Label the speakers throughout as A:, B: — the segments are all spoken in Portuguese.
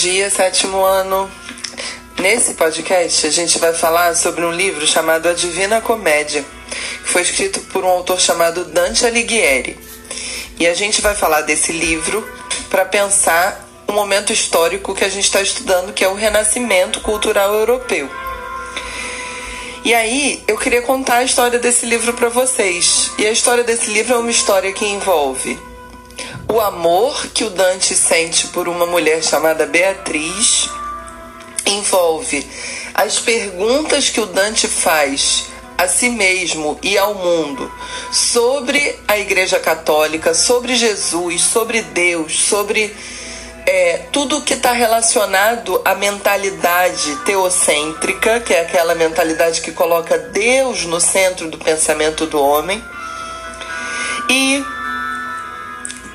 A: Dia, sétimo ano. Nesse podcast a gente vai falar sobre um livro chamado A Divina Comédia, que foi escrito por um autor chamado Dante Alighieri. E a gente vai falar desse livro para pensar o momento histórico que a gente está estudando, que é o renascimento cultural europeu. E aí, eu queria contar a história desse livro para vocês. E a história desse livro é uma história que envolve o amor que o Dante sente por uma mulher chamada Beatriz, envolve as perguntas que o Dante faz a si mesmo e ao mundo sobre a Igreja Católica, sobre Jesus, sobre Deus, sobre é, tudo que está relacionado à mentalidade teocêntrica, que é aquela mentalidade que coloca Deus no centro do pensamento do homem, e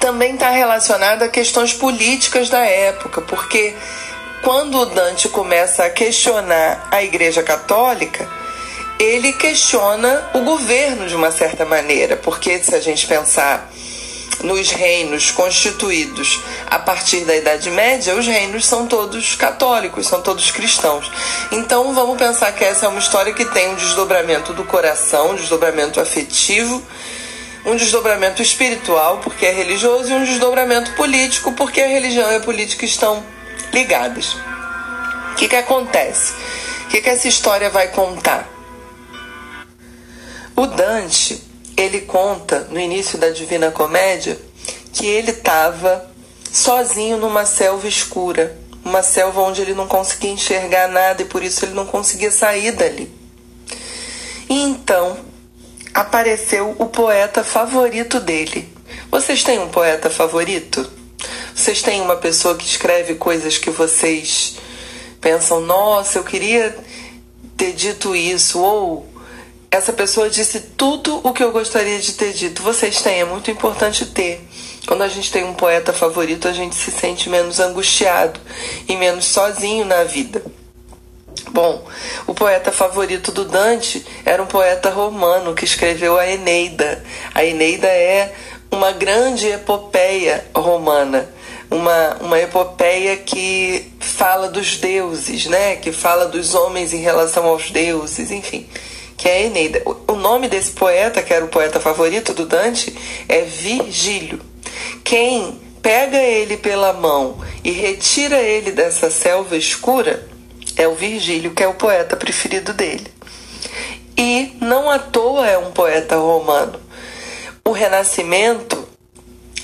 A: também está relacionado a questões políticas da época, porque quando o Dante começa a questionar a Igreja Católica, ele questiona o governo de uma certa maneira, porque se a gente pensar nos reinos constituídos a partir da Idade Média, os reinos são todos católicos, são todos cristãos. Então vamos pensar que essa é uma história que tem um desdobramento do coração, um desdobramento afetivo, um desdobramento espiritual, porque é religioso, e um desdobramento político, porque a religião e a política estão ligadas. O que, que acontece? O que, que essa história vai contar? O Dante ele conta no início da Divina Comédia que ele estava sozinho numa selva escura, uma selva onde ele não conseguia enxergar nada e por isso ele não conseguia sair dali. E então apareceu o poeta favorito dele. Vocês têm um poeta favorito? Vocês têm uma pessoa que escreve coisas que vocês pensam, nossa, eu queria ter dito isso, ou essa pessoa disse tudo o que eu gostaria de ter dito. Vocês têm, é muito importante ter. Quando a gente tem um poeta favorito, a gente se sente menos angustiado e menos sozinho na vida. Bom, o poeta favorito do Dante era um poeta romano que escreveu a Eneida. A Eneida é uma grande epopeia romana, uma, uma epopeia que fala dos deuses, né? Que fala dos homens em relação aos deuses, enfim que é a Eneida. O nome desse poeta, que era o poeta favorito do Dante, é Virgílio. Quem pega ele pela mão e retira ele dessa selva escura é o Virgílio, que é o poeta preferido dele. E não à toa é um poeta romano. O Renascimento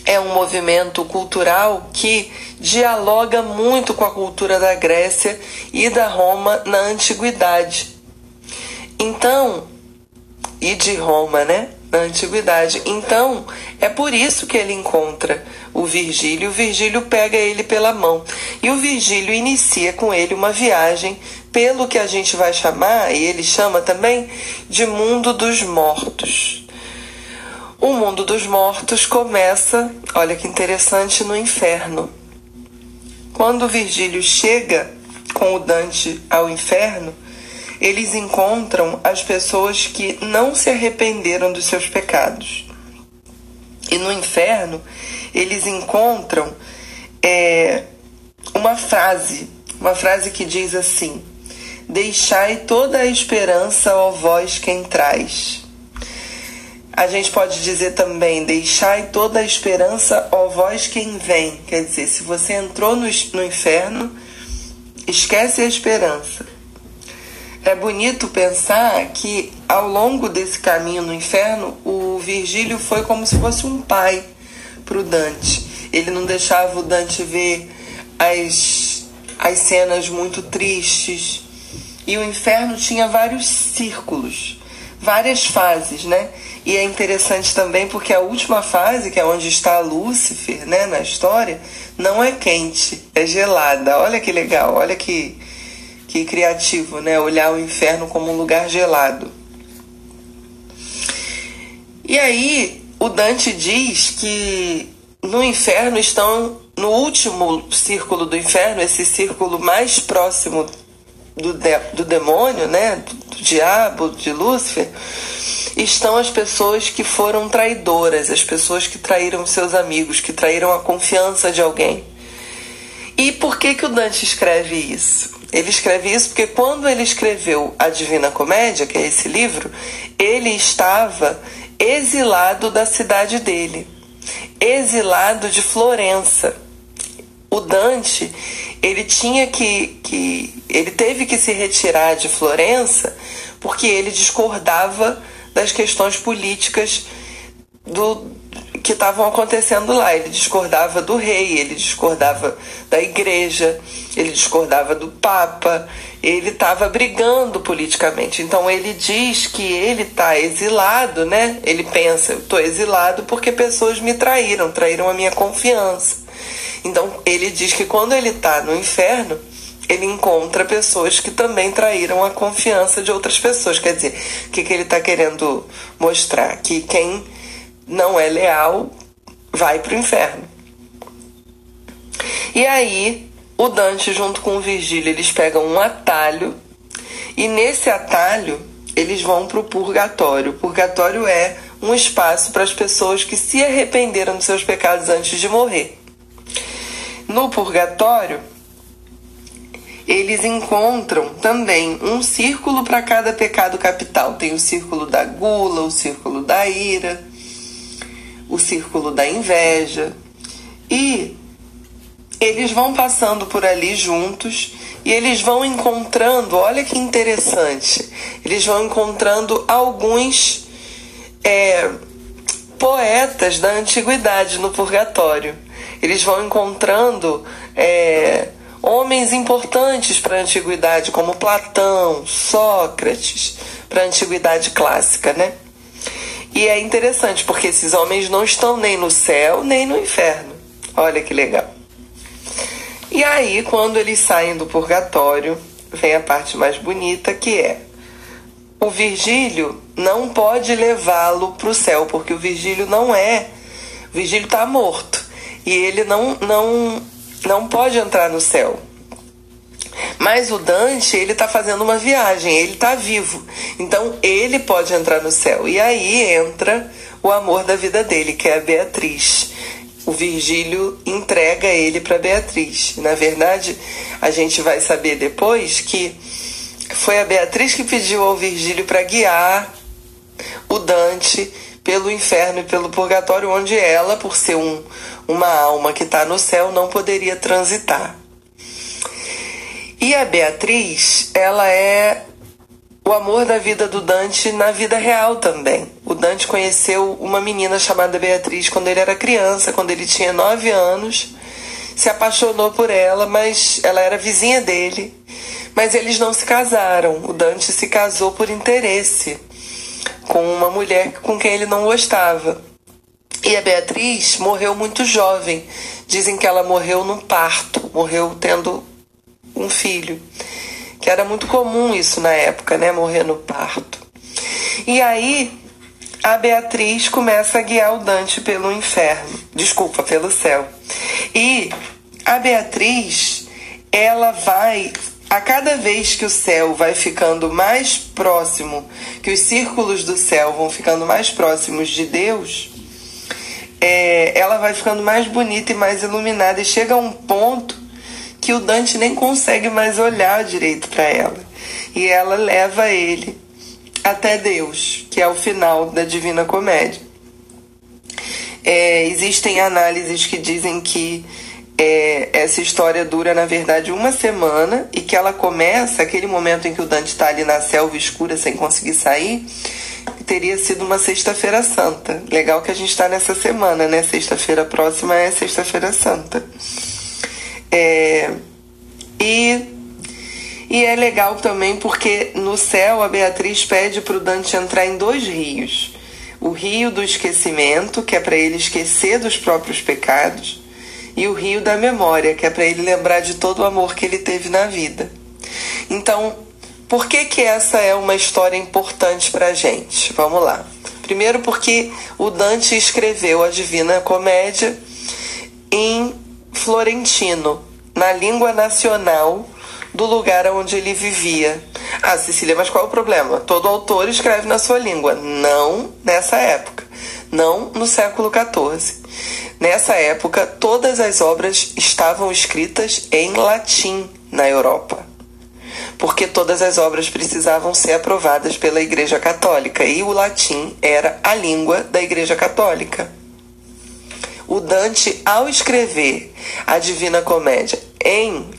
A: é um movimento cultural que dialoga muito com a cultura da Grécia e da Roma na antiguidade. Então, e de Roma, né? Na antiguidade. Então, é por isso que ele encontra o Virgílio. O Virgílio pega ele pela mão. E o Virgílio inicia com ele uma viagem pelo que a gente vai chamar, e ele chama também, de mundo dos mortos. O mundo dos mortos começa, olha que interessante, no inferno. Quando o Virgílio chega com o Dante ao inferno, eles encontram as pessoas que não se arrependeram dos seus pecados. E no inferno, eles encontram é, uma frase, uma frase que diz assim: Deixai toda a esperança, ó vós quem traz. A gente pode dizer também: Deixai toda a esperança, ó vós quem vem. Quer dizer, se você entrou no, no inferno, esquece a esperança é bonito pensar que ao longo desse caminho no inferno, o Virgílio foi como se fosse um pai para o Dante. Ele não deixava o Dante ver as, as cenas muito tristes. E o inferno tinha vários círculos, várias fases, né? E é interessante também porque a última fase, que é onde está Lúcifer, né, na história, não é quente, é gelada. Olha que legal, olha que que criativo, né? Olhar o inferno como um lugar gelado. E aí, o Dante diz que no inferno estão, no último círculo do inferno, esse círculo mais próximo do, de, do demônio, né? Do, do diabo, de Lúcifer, estão as pessoas que foram traidoras, as pessoas que traíram seus amigos, que traíram a confiança de alguém. E por que, que o Dante escreve isso? Ele escreve isso porque quando ele escreveu a Divina Comédia, que é esse livro, ele estava exilado da cidade dele, exilado de Florença. O Dante, ele tinha que, que ele teve que se retirar de Florença porque ele discordava das questões políticas do, que estavam acontecendo lá. Ele discordava do rei, ele discordava da igreja, ele discordava do papa, ele estava brigando politicamente. Então ele diz que ele está exilado, né? Ele pensa, eu estou exilado porque pessoas me traíram, traíram a minha confiança. Então ele diz que quando ele está no inferno, ele encontra pessoas que também traíram a confiança de outras pessoas. Quer dizer, o que, que ele está querendo mostrar? Que quem não é leal vai para o inferno. E aí, o Dante, junto com o Virgílio, eles pegam um atalho, e nesse atalho eles vão para o purgatório. O purgatório é um espaço para as pessoas que se arrependeram dos seus pecados antes de morrer. No purgatório, eles encontram também um círculo para cada pecado capital. Tem o círculo da gula, o círculo da ira, o círculo da inveja. E eles vão passando por ali juntos e eles vão encontrando, olha que interessante, eles vão encontrando alguns é, poetas da antiguidade no purgatório. Eles vão encontrando é, homens importantes para a antiguidade, como Platão, Sócrates, para a antiguidade clássica, né? E é interessante porque esses homens não estão nem no céu nem no inferno. Olha que legal. E aí, quando eles saem do purgatório, vem a parte mais bonita que é o Virgílio não pode levá-lo para o céu, porque o Virgílio não é. O Virgílio está morto. E ele não, não, não pode entrar no céu. Mas o Dante, ele está fazendo uma viagem, ele está vivo. Então ele pode entrar no céu. E aí entra o amor da vida dele, que é a Beatriz. O Virgílio entrega ele para Beatriz. Na verdade, a gente vai saber depois que foi a Beatriz que pediu ao Virgílio para guiar o Dante pelo inferno e pelo purgatório, onde ela, por ser um, uma alma que está no céu, não poderia transitar. E a Beatriz, ela é o amor da vida do Dante na vida real também. O Dante conheceu uma menina chamada Beatriz quando ele era criança, quando ele tinha nove anos. Se apaixonou por ela, mas ela era vizinha dele. Mas eles não se casaram. O Dante se casou por interesse com uma mulher com quem ele não gostava. E a Beatriz morreu muito jovem. Dizem que ela morreu no parto, morreu tendo um filho. Que era muito comum isso na época, né? Morrer no parto. E aí a Beatriz começa a guiar o Dante pelo inferno. Desculpa, pelo céu. E a Beatriz, ela vai a cada vez que o céu vai ficando mais próximo, que os círculos do céu vão ficando mais próximos de Deus, é, ela vai ficando mais bonita e mais iluminada e chega a um ponto que o Dante nem consegue mais olhar direito para ela. E ela leva ele até Deus, que é o final da Divina Comédia. É, existem análises que dizem que é, essa história dura, na verdade, uma semana e que ela começa, aquele momento em que o Dante está ali na selva escura sem conseguir sair, teria sido uma sexta-feira santa. Legal que a gente está nessa semana, né? Sexta-feira próxima é sexta-feira santa. É, e, e é legal também porque no céu a Beatriz pede para o Dante entrar em dois rios. O rio do esquecimento, que é para ele esquecer dos próprios pecados, e o rio da memória, que é para ele lembrar de todo o amor que ele teve na vida. Então, por que, que essa é uma história importante para gente? Vamos lá. Primeiro, porque o Dante escreveu a Divina Comédia em florentino, na língua nacional do lugar onde ele vivia. Ah, Cecília, mas qual é o problema? Todo autor escreve na sua língua. Não nessa época. não no século XIV. Nessa época, todas as obras estavam escritas em latim na Europa, porque todas as obras precisavam ser aprovadas pela Igreja Católica e o latim era a língua da Igreja Católica. O Dante, ao escrever a Divina Comédia em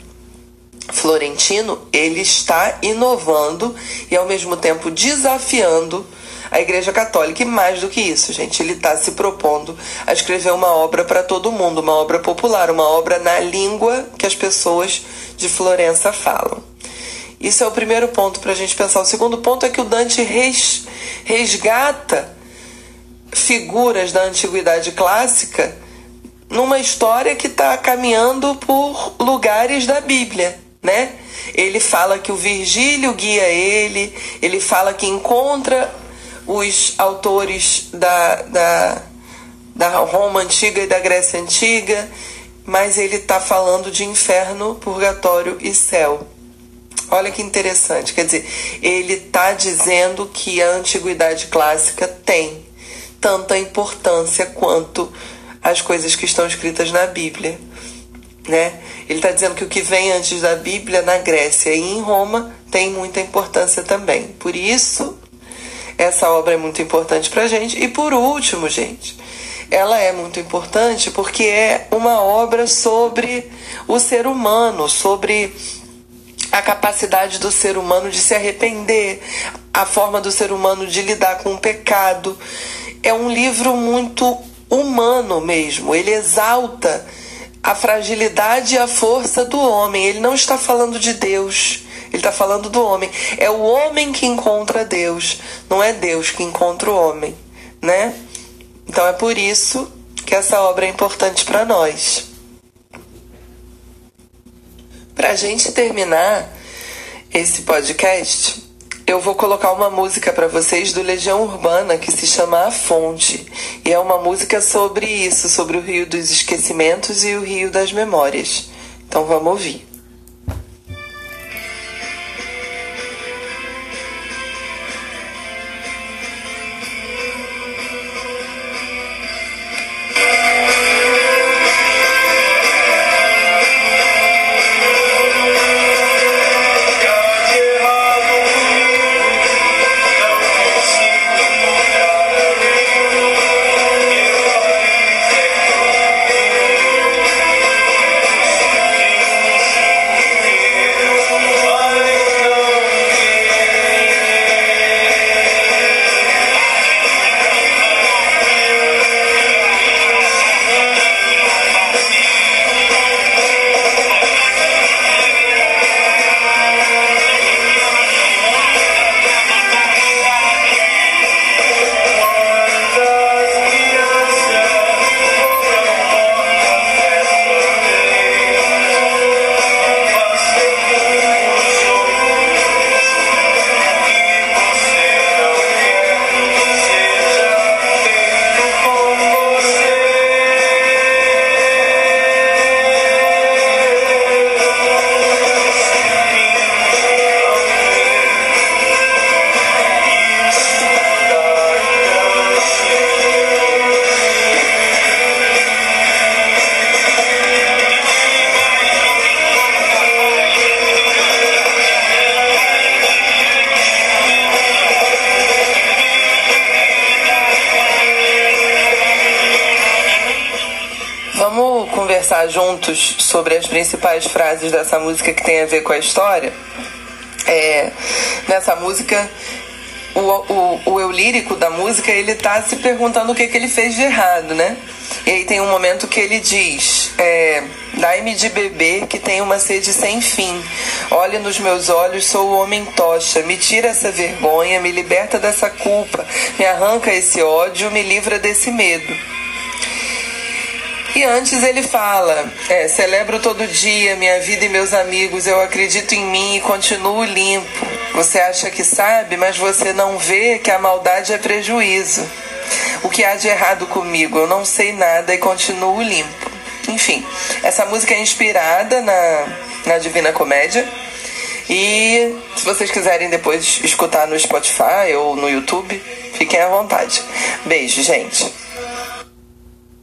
A: Florentino, ele está inovando e ao mesmo tempo desafiando a Igreja Católica. E mais do que isso, gente, ele está se propondo a escrever uma obra para todo mundo, uma obra popular, uma obra na língua que as pessoas de Florença falam. Isso é o primeiro ponto para a gente pensar. O segundo ponto é que o Dante res, resgata figuras da antiguidade clássica numa história que está caminhando por lugares da Bíblia, né? Ele fala que o Virgílio guia ele, ele fala que encontra os autores da, da, da Roma antiga e da Grécia antiga, mas ele está falando de inferno, purgatório e céu. Olha que interessante, quer dizer, ele está dizendo que a antiguidade clássica tem tanta importância quanto as coisas que estão escritas na Bíblia. Né? Ele está dizendo que o que vem antes da Bíblia na Grécia e em Roma tem muita importância também. Por isso, essa obra é muito importante para a gente. E por último, gente, ela é muito importante porque é uma obra sobre o ser humano, sobre a capacidade do ser humano de se arrepender, a forma do ser humano de lidar com o pecado. É um livro muito humano mesmo. Ele exalta a fragilidade e a força do homem. Ele não está falando de Deus. Ele está falando do homem. É o homem que encontra Deus, não é Deus que encontra o homem, né? Então é por isso que essa obra é importante para nós. Para a gente terminar esse podcast, eu vou colocar uma música para vocês do Legião Urbana que se chama A Fonte. E é uma música sobre isso, sobre o Rio dos Esquecimentos e o Rio das Memórias. Então vamos ouvir. Conversar juntos sobre as principais frases dessa música que tem a ver com a história, é, nessa música o, o, o eu lírico da música ele tá se perguntando o que, que ele fez de errado, né? E aí tem um momento que ele diz: é, Dai-me de beber que tem uma sede sem fim. Olhe nos meus olhos, sou o homem tocha. Me tira essa vergonha, me liberta dessa culpa, me arranca esse ódio, me livra desse medo. E antes ele fala: é, celebro todo dia minha vida e meus amigos, eu acredito em mim e continuo limpo. Você acha que sabe, mas você não vê que a maldade é prejuízo. O que há de errado comigo? Eu não sei nada e continuo limpo. Enfim, essa música é inspirada na, na Divina Comédia. E se vocês quiserem depois escutar no Spotify ou no YouTube, fiquem à vontade. Beijo, gente.